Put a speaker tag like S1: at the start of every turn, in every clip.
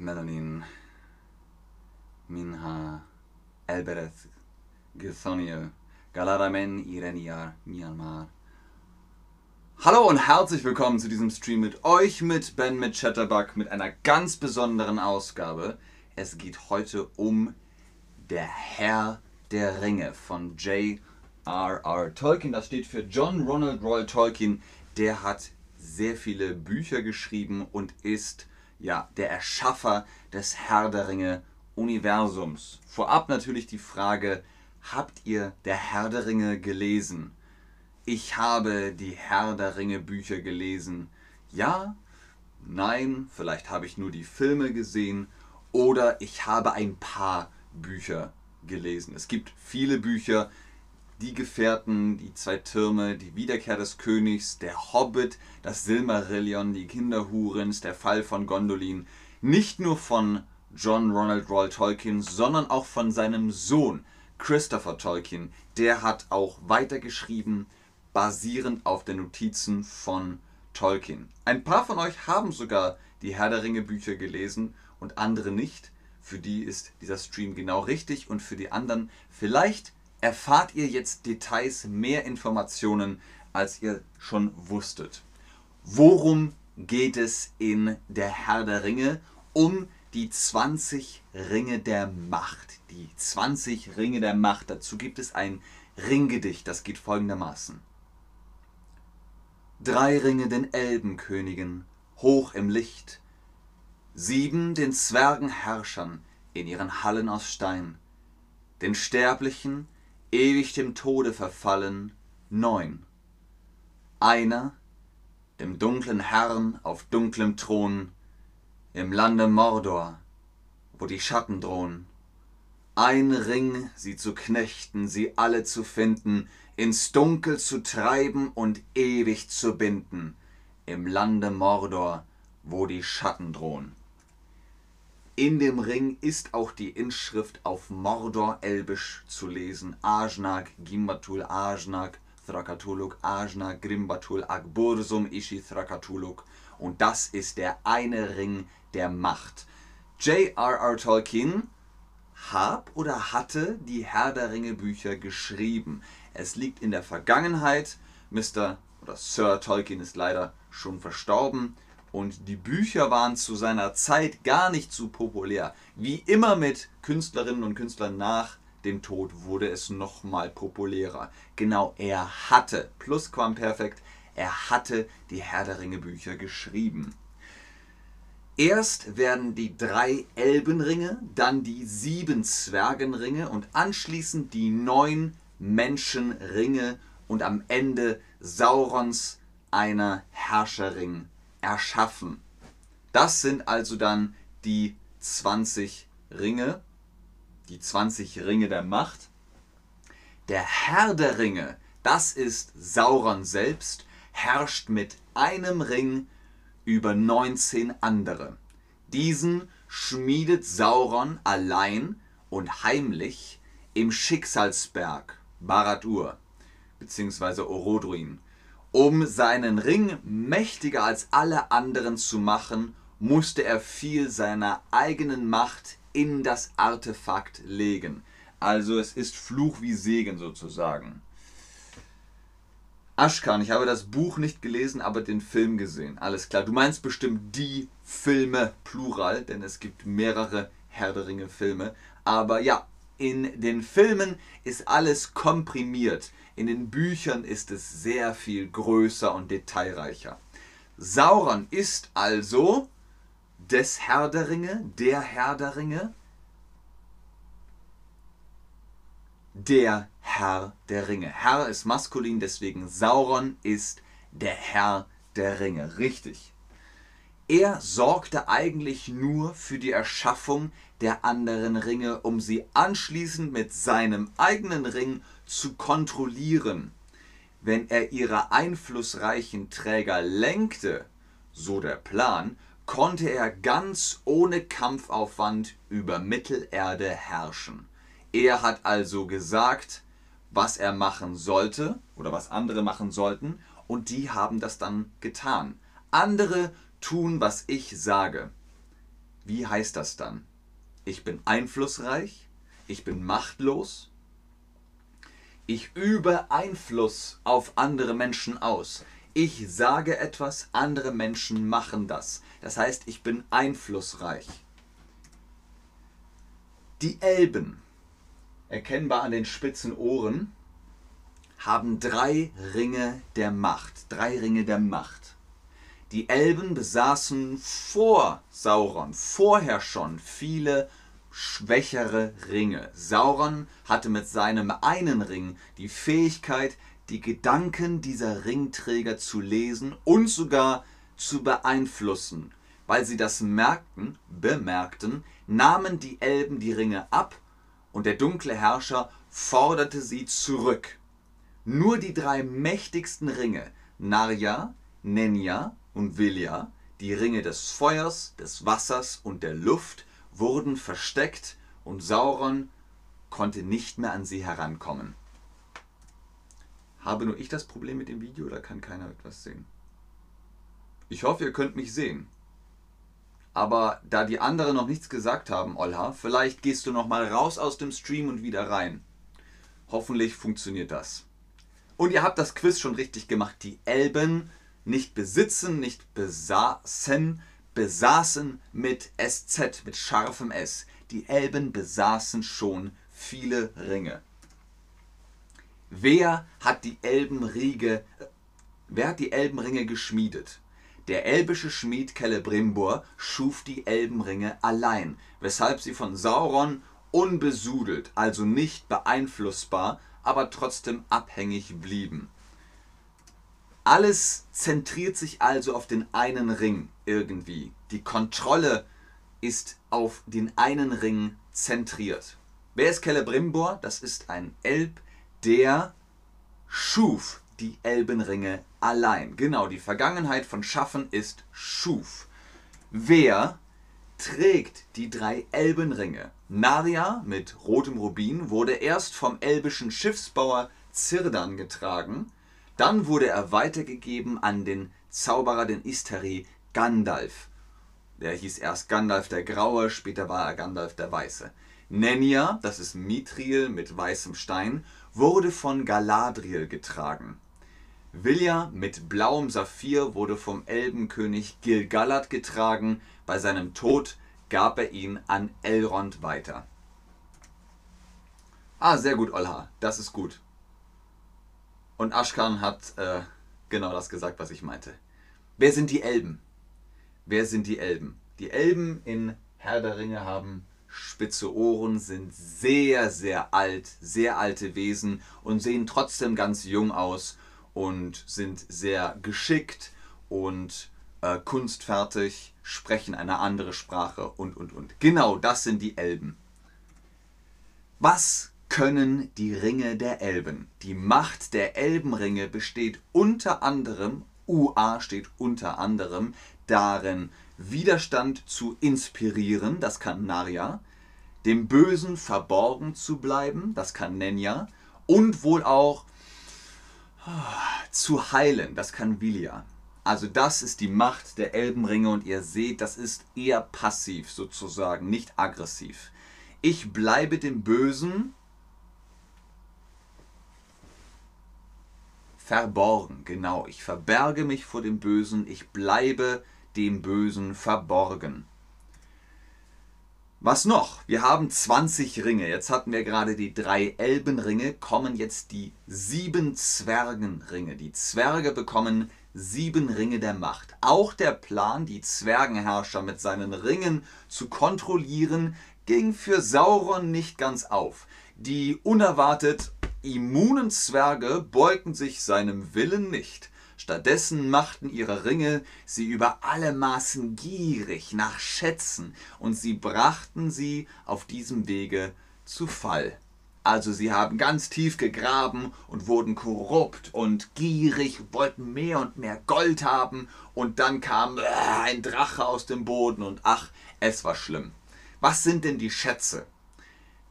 S1: Melanin, Minha, Elbereth, Githoniel, Galaramen, Ireniar, Myanmar. Hallo und herzlich willkommen zu diesem Stream mit euch, mit Ben, mit Chatterbug, mit einer ganz besonderen Ausgabe. Es geht heute um Der Herr der Ringe von J.R.R. Tolkien. Das steht für John Ronald Royal Tolkien. Der hat sehr viele Bücher geschrieben und ist ja der Erschaffer des Herr der Ringe Universums. Vorab natürlich die Frage, habt ihr der Herr der Ringe gelesen? Ich habe die Herr der Ringe Bücher gelesen. Ja, nein, vielleicht habe ich nur die Filme gesehen oder ich habe ein paar Bücher gelesen. Es gibt viele Bücher, die Gefährten, die zwei Türme, die Wiederkehr des Königs, der Hobbit, das Silmarillion, die Kinderhurens, der Fall von Gondolin. Nicht nur von John Ronald Roy Tolkien, sondern auch von seinem Sohn Christopher Tolkien. Der hat auch weitergeschrieben, basierend auf den Notizen von Tolkien. Ein paar von euch haben sogar die Herr der Ringe Bücher gelesen und andere nicht. Für die ist dieser Stream genau richtig und für die anderen vielleicht erfahrt ihr jetzt Details, mehr Informationen, als ihr schon wusstet. Worum geht es in der Herr der Ringe? Um die 20 Ringe der Macht. Die 20 Ringe der Macht. Dazu gibt es ein Ringgedicht, das geht folgendermaßen. Drei Ringe den Elbenkönigen, hoch im Licht, sieben den Zwergenherrschern in ihren Hallen aus Stein, den Sterblichen ewig dem Tode verfallen, neun. Einer, dem dunklen Herrn auf dunklem Thron, im Lande Mordor, wo die Schatten drohen. Ein Ring, sie zu knechten, sie alle zu finden, ins Dunkel zu treiben und ewig zu binden, im Lande Mordor, wo die Schatten drohen. In dem Ring ist auch die Inschrift auf Mordor-Elbisch zu lesen. Ajnag, Gimbatul, Ajnag, Thrakatuluk, Ajnag, Grimbatul, Agbursum, Ishi, Thrakatuluk. Und das ist der eine Ring der Macht. J.R.R. Tolkien hab oder hatte die Herr der Ringe Bücher geschrieben. Es liegt in der Vergangenheit. Mr. oder Sir Tolkien ist leider schon verstorben und die Bücher waren zu seiner Zeit gar nicht so populär. Wie immer mit Künstlerinnen und Künstlern nach dem Tod wurde es nochmal populärer. Genau, er hatte, Plusquamperfekt, er hatte die Herr der Ringe Bücher geschrieben. Erst werden die drei Elbenringe, dann die sieben Zwergenringe und anschließend die neun Menschenringe und am Ende Saurons einer Herrscherring erschaffen. Das sind also dann die 20 Ringe, die 20 Ringe der Macht. Der Herr der Ringe, das ist Sauron selbst, herrscht mit einem Ring über 19 andere. Diesen schmiedet Sauron allein und heimlich im Schicksalsberg Barad-ur bzw. Orodruin um seinen Ring mächtiger als alle anderen zu machen, musste er viel seiner eigenen Macht in das Artefakt legen. Also es ist Fluch wie Segen sozusagen. Ashkan, ich habe das Buch nicht gelesen, aber den Film gesehen. Alles klar. Du meinst bestimmt die Filme plural, denn es gibt mehrere Herr der Ringe Filme. Aber ja, in den Filmen ist alles komprimiert. In den Büchern ist es sehr viel größer und detailreicher. Sauron ist also des Herr der Ringe, der Herr der Ringe, der Herr der Ringe. Herr ist maskulin, deswegen Sauron ist der Herr der Ringe. Richtig. Er sorgte eigentlich nur für die Erschaffung der anderen Ringe, um sie anschließend mit seinem eigenen Ring zu kontrollieren. Wenn er ihre einflussreichen Träger lenkte, so der Plan, konnte er ganz ohne Kampfaufwand über Mittelerde herrschen. Er hat also gesagt, was er machen sollte oder was andere machen sollten, und die haben das dann getan. Andere tun, was ich sage. wie heißt das dann? Ich bin einflussreich, ich bin machtlos, ich übe Einfluss auf andere Menschen aus. Ich sage etwas, andere Menschen machen das. Das heißt, ich bin einflussreich. Die Elben, erkennbar an den spitzen Ohren, haben drei Ringe der Macht. Drei Ringe der Macht. Die Elben besaßen vor Sauron, vorher schon viele schwächere Ringe. Sauron hatte mit seinem einen Ring die Fähigkeit, die Gedanken dieser Ringträger zu lesen und sogar zu beeinflussen. Weil sie das merkten, bemerkten, nahmen die Elben die Ringe ab und der dunkle Herrscher forderte sie zurück. Nur die drei mächtigsten Ringe, Narja, Nenja und Vilja, die Ringe des Feuers, des Wassers und der Luft, wurden versteckt und Sauron konnte nicht mehr an sie herankommen. Habe nur ich das Problem mit dem Video oder kann keiner etwas sehen? Ich hoffe, ihr könnt mich sehen. Aber da die anderen noch nichts gesagt haben, Olha, vielleicht gehst du noch mal raus aus dem Stream und wieder rein. Hoffentlich funktioniert das. Und ihr habt das Quiz schon richtig gemacht. Die Elben nicht besitzen, nicht besaßen, besaßen mit SZ, mit scharfem S. Die Elben besaßen schon viele Ringe. Wer hat die Elbenriege, wer hat die Elbenringe geschmiedet? Der elbische Schmied Celebrimbor schuf die Elbenringe allein, weshalb sie von Sauron unbesudelt, also nicht beeinflussbar, aber trotzdem abhängig blieben. Alles zentriert sich also auf den einen Ring irgendwie. Die Kontrolle ist auf den einen Ring zentriert. Wer ist Celebrimbor? Das ist ein Elb, der schuf die Elbenringe allein. Genau, die Vergangenheit von Schaffen ist schuf. Wer trägt die drei Elbenringe? Narja mit rotem Rubin wurde erst vom elbischen Schiffsbauer Zirdan getragen dann wurde er weitergegeben an den Zauberer, den Istari, Gandalf. Der hieß erst Gandalf der Graue, später war er Gandalf der Weiße. Nenja, das ist Mithril mit weißem Stein, wurde von Galadriel getragen. Vilja mit blauem Saphir wurde vom Elbenkönig Gilgalad getragen. Bei seinem Tod gab er ihn an Elrond weiter. Ah, sehr gut, Olha. Das ist gut. Und Ashkan hat äh, genau das gesagt, was ich meinte. Wer sind die Elben? Wer sind die Elben? Die Elben in Herr der Ringe haben spitze Ohren, sind sehr, sehr alt, sehr alte Wesen und sehen trotzdem ganz jung aus und sind sehr geschickt und äh, kunstfertig, sprechen eine andere Sprache und, und, und. Genau das sind die Elben. Was können die Ringe der Elben. Die Macht der Elbenringe besteht unter anderem, UA steht unter anderem, darin, Widerstand zu inspirieren, das kann Narja, dem Bösen verborgen zu bleiben, das kann Nenja, und wohl auch zu heilen, das kann Vilja. Also das ist die Macht der Elbenringe und ihr seht, das ist eher passiv sozusagen, nicht aggressiv. Ich bleibe dem Bösen verborgen. Genau, ich verberge mich vor dem Bösen, ich bleibe dem Bösen verborgen. Was noch? Wir haben 20 Ringe. Jetzt hatten wir gerade die drei Elbenringe, kommen jetzt die sieben Zwergenringe. Die Zwerge bekommen sieben Ringe der Macht. Auch der Plan, die Zwergenherrscher mit seinen Ringen zu kontrollieren, ging für Sauron nicht ganz auf. Die unerwartet immunen Zwerge beugten sich seinem Willen nicht. Stattdessen machten ihre Ringe sie über alle Maßen gierig nach Schätzen, und sie brachten sie auf diesem Wege zu Fall. Also sie haben ganz tief gegraben und wurden korrupt und gierig, wollten mehr und mehr Gold haben, und dann kam äh, ein Drache aus dem Boden, und ach, es war schlimm. Was sind denn die Schätze?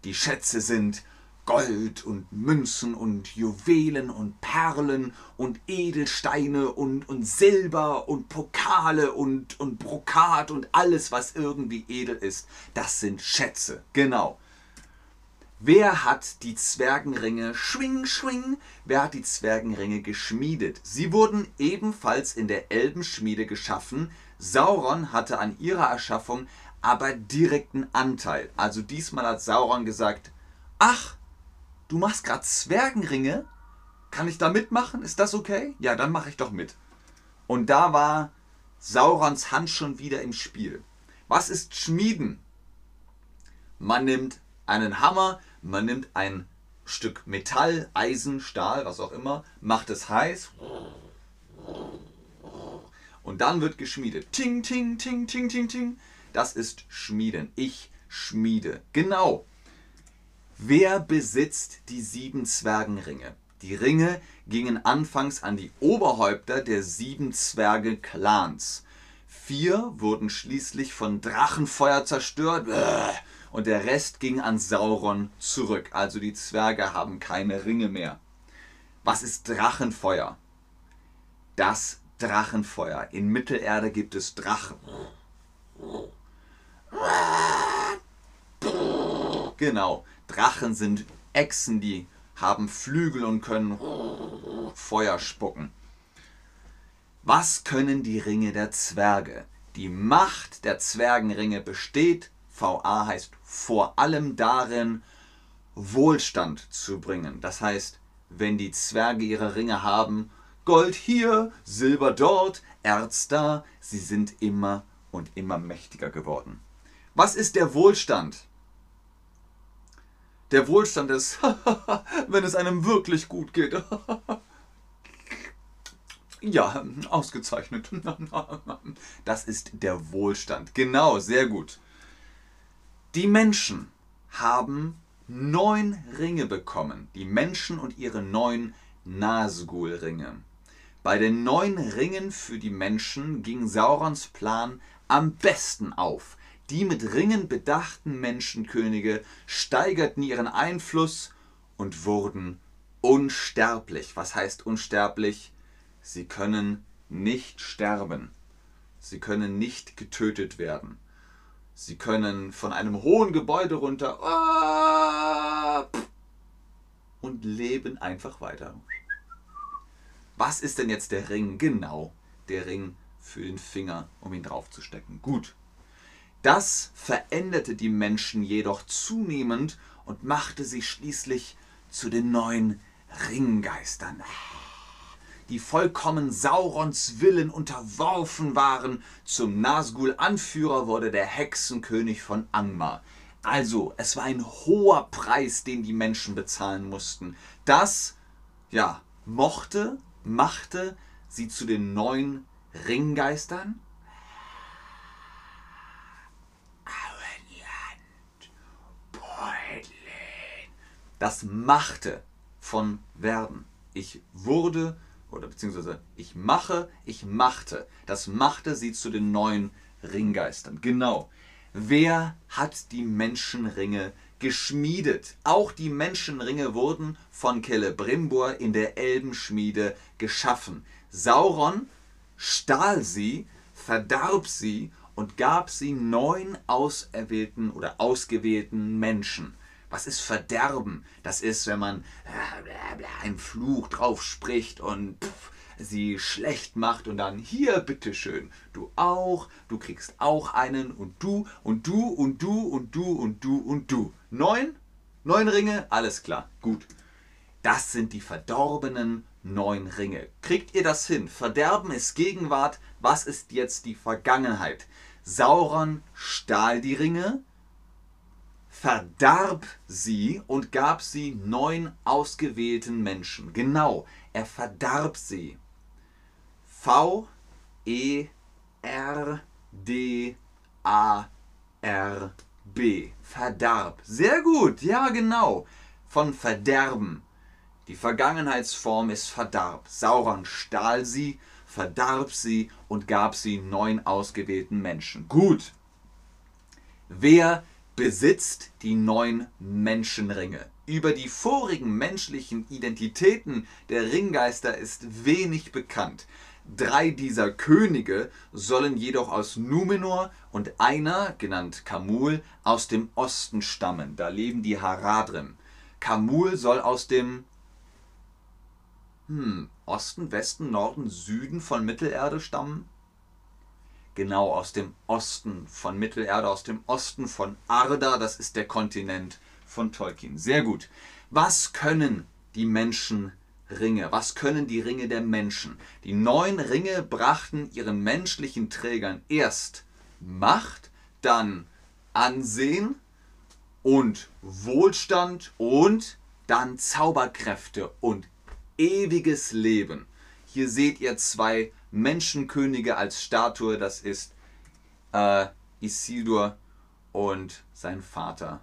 S1: Die Schätze sind Gold und Münzen und Juwelen und Perlen und Edelsteine und, und Silber und Pokale und, und Brokat und alles, was irgendwie edel ist. Das sind Schätze. Genau. Wer hat die Zwergenringe schwing, schwing? Wer hat die Zwergenringe geschmiedet? Sie wurden ebenfalls in der Elbenschmiede geschaffen. Sauron hatte an ihrer Erschaffung aber direkten Anteil. Also diesmal hat Sauron gesagt, ach, du machst gerade Zwergenringe? Kann ich da mitmachen? Ist das okay? Ja, dann mache ich doch mit. Und da war Saurons Hand schon wieder im Spiel. Was ist Schmieden? Man nimmt einen Hammer, man nimmt ein Stück Metall, Eisen, Stahl, was auch immer, macht es heiß und dann wird geschmiedet. Ting, ting, ting, ting, ting, ting. Das ist Schmieden. Ich schmiede. Genau. Wer besitzt die sieben Zwergenringe? Die Ringe gingen anfangs an die Oberhäupter der sieben Zwerge-Clans. Vier wurden schließlich von Drachenfeuer zerstört und der Rest ging an Sauron zurück. Also die Zwerge haben keine Ringe mehr. Was ist Drachenfeuer? Das Drachenfeuer. In Mittelerde gibt es Drachen. Genau. Drachen sind Echsen, die haben Flügel und können Feuer spucken. Was können die Ringe der Zwerge? Die Macht der Zwergenringe besteht, VA heißt vor allem darin, Wohlstand zu bringen. Das heißt, wenn die Zwerge ihre Ringe haben, Gold hier, Silber dort, Erz da, sie sind immer und immer mächtiger geworden. Was ist der Wohlstand? Der Wohlstand ist, wenn es einem wirklich gut geht. ja, ausgezeichnet. das ist der Wohlstand. Genau, sehr gut. Die Menschen haben neun Ringe bekommen. Die Menschen und ihre neun Nazgul-Ringe. Bei den neun Ringen für die Menschen ging Saurons Plan am besten auf. Die mit Ringen bedachten Menschenkönige steigerten ihren Einfluss und wurden unsterblich. Was heißt unsterblich? Sie können nicht sterben. Sie können nicht getötet werden. Sie können von einem hohen Gebäude runter ah, und leben einfach weiter. Was ist denn jetzt der Ring? Genau, der Ring für den Finger, um ihn draufzustecken. Gut. Das veränderte die Menschen jedoch zunehmend und machte sie schließlich zu den neuen Ringgeistern, die vollkommen Saurons Willen unterworfen waren. Zum Nazgul-Anführer wurde der Hexenkönig von Angmar. Also, es war ein hoher Preis, den die Menschen bezahlen mussten. Das, ja, mochte, machte sie zu den neuen Ringgeistern das Machte von werden. Ich wurde oder beziehungsweise ich mache, ich machte. Das machte sie zu den neuen Ringgeistern. Genau. Wer hat die Menschenringe geschmiedet? Auch die Menschenringe wurden von Celebrimbor in der Elbenschmiede geschaffen. Sauron stahl sie, verdarb sie und gab sie neun auserwählten oder ausgewählten Menschen. Was ist Verderben? Das ist, wenn man einen Fluch drauf spricht und sie schlecht macht und dann hier, bitteschön, du auch, du kriegst auch einen und du und du und du und du und du und du. Neun? Neun Ringe? Alles klar, gut. Das sind die verdorbenen neun Ringe. Kriegt ihr das hin? Verderben ist Gegenwart. Was ist jetzt die Vergangenheit? Sauron stahl die Ringe, verdarb sie und gab sie neun ausgewählten Menschen. Genau, er verdarb sie. V E R D A R B. Verdarb. Sehr gut, ja genau. Von verderben. Die Vergangenheitsform ist verdarb. Sauron stahl sie, verdarb sie und gab sie neun ausgewählten Menschen. Gut. Wer besitzt die neun Menschenringe. Über die vorigen menschlichen Identitäten der Ringgeister ist wenig bekannt. Drei dieser Könige sollen jedoch aus Numenor und einer, genannt Kamul, aus dem Osten stammen. Da leben die Haradrim. Kamul soll aus dem hm, Osten, Westen, Norden, Süden von Mittelerde stammen? Genau aus dem Osten von Mittelerde, aus dem Osten von Arda, das ist der Kontinent von Tolkien. Sehr gut. Was können die Menschen Ringe. Was können die Ringe der Menschen? Die neun Ringe brachten ihren menschlichen Trägern erst Macht, dann Ansehen und Wohlstand und dann Zauberkräfte und ewiges Leben. Hier seht ihr zwei Menschenkönige als Statue, das ist äh, Isildur und sein Vater.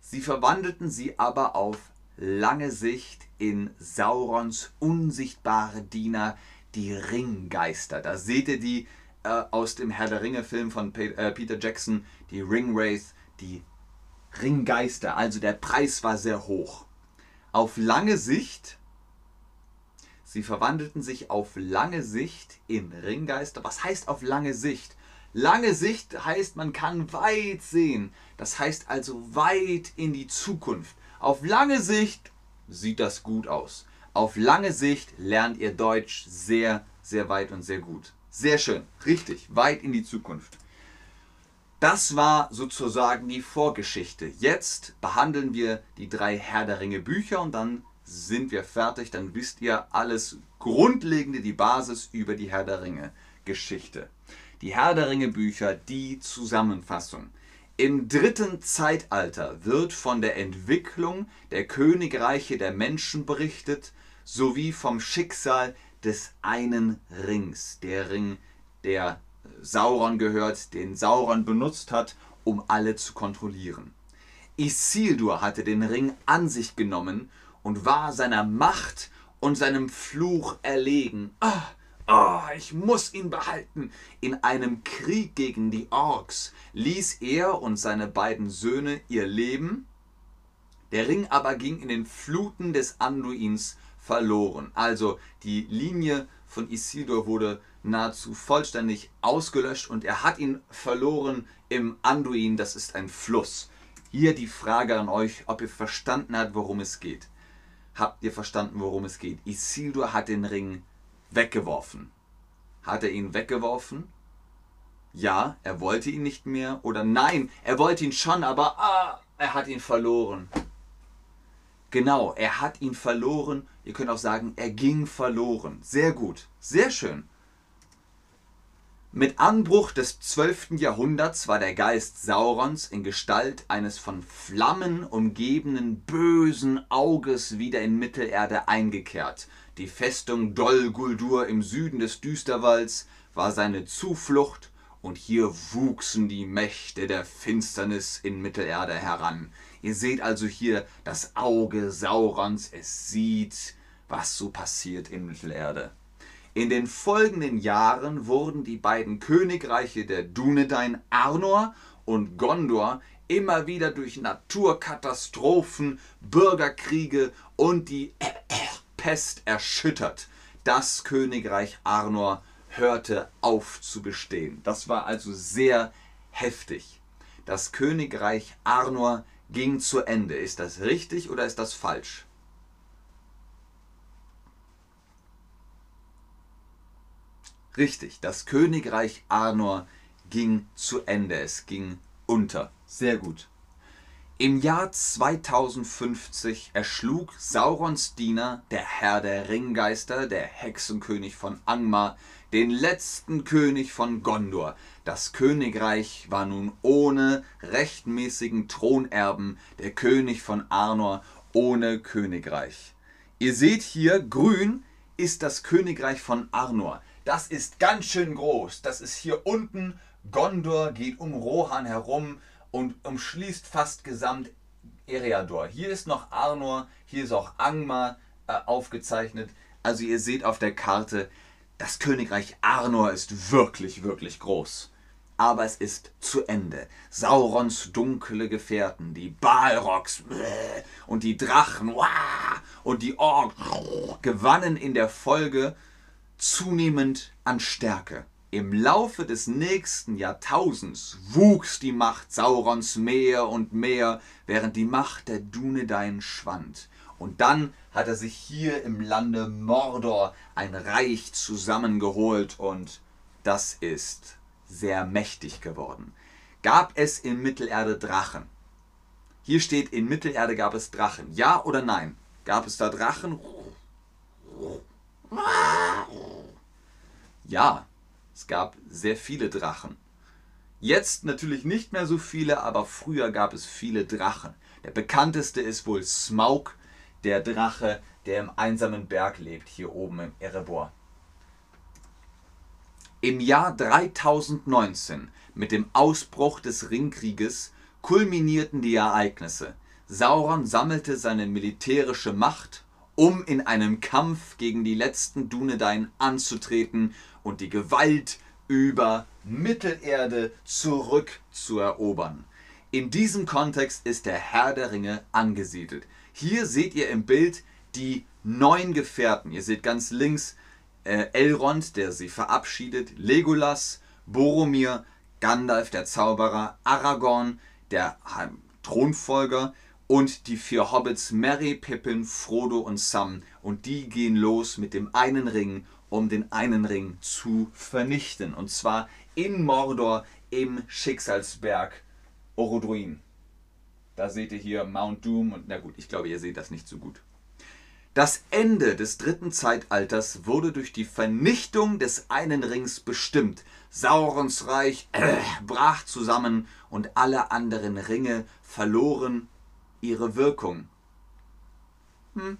S1: Sie verwandelten sie aber auf lange Sicht in Saurons unsichtbare Diener, die Ringgeister. Da seht ihr die äh, aus dem Herr der Ringe-Film von äh, Peter Jackson, die Ringwraith, die Ringgeister. Also der Preis war sehr hoch. Auf lange Sicht, sie verwandelten sich auf lange Sicht in Ringgeister. Was heißt auf lange Sicht? Lange Sicht heißt, man kann weit sehen. Das heißt also weit in die Zukunft. Auf lange Sicht sieht das gut aus. Auf lange Sicht lernt ihr Deutsch sehr, sehr weit und sehr gut. Sehr schön, richtig, weit in die Zukunft. Das war sozusagen die Vorgeschichte. Jetzt behandeln wir die drei Herr der Ringe Bücher und dann sind wir fertig. Dann wisst ihr alles Grundlegende, die Basis über die Herr der Ringe Geschichte. Die Herr der Ringe Bücher, die Zusammenfassung. Im dritten Zeitalter wird von der Entwicklung der Königreiche der Menschen berichtet, sowie vom Schicksal des einen Rings. Der Ring, der Sauron gehört, den Sauron benutzt hat, um alle zu kontrollieren. Isildur hatte den Ring an sich genommen und war seiner Macht und seinem Fluch erlegen. Ah, Oh, ich muss ihn behalten. In einem Krieg gegen die Orks ließ er und seine beiden Söhne ihr Leben. Der Ring aber ging in den Fluten des Anduins verloren. Also die Linie von Isildur wurde nahezu vollständig ausgelöscht und er hat ihn verloren im Anduin, das ist ein Fluss. Hier die Frage an euch, ob ihr verstanden habt, worum es geht. Habt ihr verstanden, worum es geht? Isildur hat den Ring weggeworfen. Hat er ihn weggeworfen? Ja, er wollte ihn nicht mehr. Oder nein, er wollte ihn schon, aber ah, er hat ihn verloren. Genau, er hat ihn verloren. Ihr könnt auch sagen, er ging verloren. Sehr gut, sehr schön. Mit Anbruch des 12. Jahrhunderts war der Geist Saurons in Gestalt eines von Flammen umgebenen bösen Auges wieder in Mittelerde eingekehrt. Die Festung Dol Guldur im Süden des Düsterwalds war seine Zuflucht, und hier wuchsen die Mächte der Finsternis in Mittelerde heran. Ihr seht also hier das Auge Saurons, es sieht, was so passiert in Mittelerde. In den folgenden Jahren wurden die beiden Königreiche der Dunedain Arnor und Gondor immer wieder durch Naturkatastrophen, Bürgerkriege und die Pest erschüttert. Das Königreich Arnor hörte auf zu bestehen. Das war also sehr heftig. Das Königreich Arnor ging zu Ende. Ist das richtig oder ist das falsch? Richtig, das Königreich Arnor ging zu Ende. Es ging unter. Sehr gut. Im Jahr 2050 erschlug Saurons Diener, der Herr der Ringgeister, der Hexenkönig von Angmar, den letzten König von Gondor. Das Königreich war nun ohne rechtmäßigen Thronerben, der König von Arnor ohne Königreich. Ihr seht hier, grün ist das Königreich von Arnor. Das ist ganz schön groß. Das ist hier unten. Gondor geht um Rohan herum und umschließt fast gesamt Eriador. Hier ist noch Arnor, hier ist auch Angmar äh, aufgezeichnet. Also ihr seht auf der Karte, das Königreich Arnor ist wirklich, wirklich groß. aber es ist zu Ende. Saurons dunkle Gefährten, die Balrogs und die Drachen und die Orks gewannen in der Folge zunehmend an Stärke. Im Laufe des nächsten Jahrtausends wuchs die Macht Saurons mehr und mehr, während die Macht der Dunedain schwand. Und dann hat er sich hier im Lande Mordor ein Reich zusammengeholt und das ist sehr mächtig geworden. Gab es in Mittelerde Drachen? Hier steht, in Mittelerde gab es Drachen. Ja oder nein? Gab es da Drachen? Ja, es gab sehr viele Drachen. Jetzt natürlich nicht mehr so viele, aber früher gab es viele Drachen. Der bekannteste ist wohl Smaug, der Drache, der im einsamen Berg lebt, hier oben im Erebor. Im Jahr 3019, mit dem Ausbruch des Ringkrieges, kulminierten die Ereignisse. Sauron sammelte seine militärische Macht, um in einem Kampf gegen die letzten Dunedain anzutreten und die Gewalt über Mittelerde zurückzuerobern. In diesem Kontext ist der Herr der Ringe angesiedelt. Hier seht ihr im Bild die neun Gefährten. Ihr seht ganz links äh, Elrond, der sie verabschiedet, Legolas, Boromir, Gandalf der Zauberer, Aragorn, der Thronfolger und die vier Hobbits Merry, Pippin, Frodo und Sam. Und die gehen los mit dem einen Ring, um den einen Ring zu vernichten. Und zwar in Mordor im Schicksalsberg Orodruin. Da seht ihr hier Mount Doom und na gut, ich glaube, ihr seht das nicht so gut. Das Ende des dritten Zeitalters wurde durch die Vernichtung des einen Rings bestimmt. Saurons Reich äh, brach zusammen und alle anderen Ringe verloren ihre Wirkung. Hm.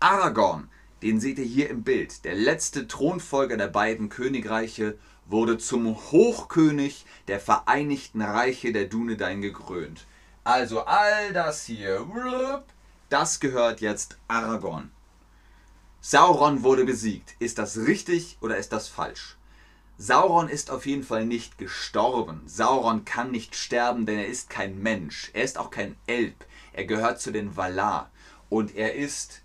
S1: Aragorn, den seht ihr hier im Bild, der letzte Thronfolger der beiden Königreiche, wurde zum Hochkönig der Vereinigten Reiche der Dunedain gekrönt. Also all das hier, das gehört jetzt Aragorn. Sauron wurde besiegt. Ist das richtig oder ist das falsch? Sauron ist auf jeden Fall nicht gestorben. Sauron kann nicht sterben, denn er ist kein Mensch. Er ist auch kein Elb. Er gehört zu den Valar. Und er ist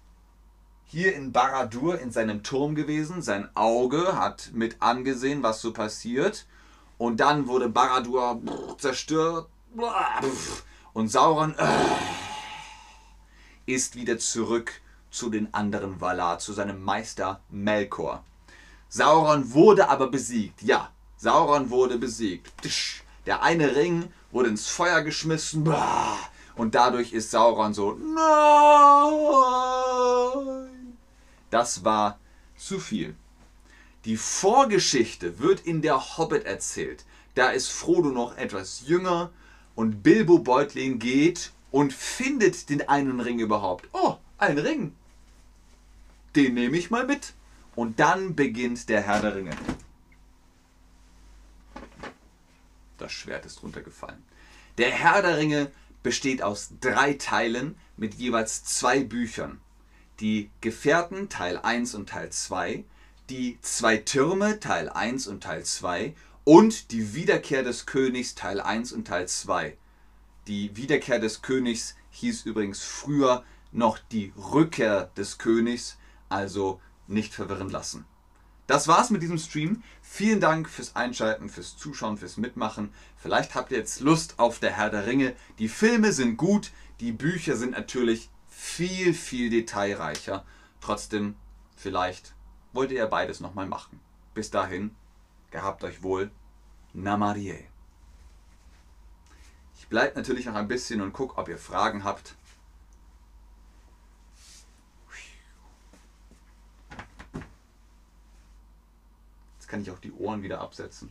S1: hier in Baradur in seinem Turm gewesen. Sein Auge hat mit angesehen, was so passiert. Und dann wurde Baradur zerstört. Und Sauron äh, ist wieder zurück zu den anderen Valar, zu seinem Meister Melkor. Sauron wurde aber besiegt. Ja, Sauron wurde besiegt. Der eine Ring wurde ins Feuer geschmissen. Und dadurch ist Sauron so. Nein! Das war zu viel. Die Vorgeschichte wird in der Hobbit erzählt. Da ist Frodo noch etwas jünger und Bilbo Beutlin geht und findet den einen Ring überhaupt. Oh, ein Ring. Den nehme ich mal mit. Und dann beginnt der Herr der Ringe. Das Schwert ist runtergefallen. Der Herr der Ringe besteht aus drei Teilen mit jeweils zwei Büchern. Die Gefährten Teil 1 und Teil 2, die zwei Türme Teil 1 und Teil 2 und die Wiederkehr des Königs Teil 1 und Teil 2. Die Wiederkehr des Königs hieß übrigens früher noch die Rückkehr des Königs, also nicht verwirren lassen. Das war's mit diesem Stream. Vielen Dank fürs Einschalten, fürs Zuschauen, fürs Mitmachen. Vielleicht habt ihr jetzt Lust auf der Herr der Ringe. Die Filme sind gut, die Bücher sind natürlich viel, viel detailreicher. Trotzdem, vielleicht wollt ihr ja beides nochmal machen. Bis dahin, gehabt euch wohl. Namarie. Ich bleibe natürlich noch ein bisschen und gucke, ob ihr Fragen habt. Kann ich auch die Ohren wieder absetzen.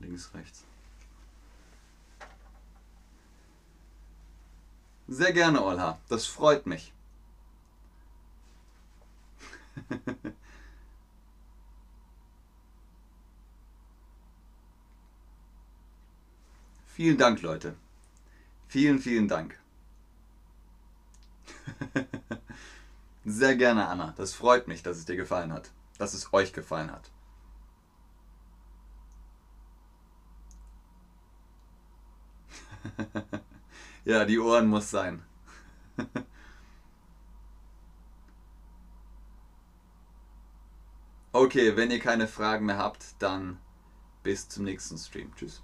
S1: Links, rechts. Sehr gerne, Olha. Das freut mich. Vielen Dank, Leute. Vielen, vielen Dank. Sehr gerne, Anna. Das freut mich, dass es dir gefallen hat. Dass es euch gefallen hat. ja, die Ohren muss sein. okay, wenn ihr keine Fragen mehr habt, dann bis zum nächsten Stream. Tschüss.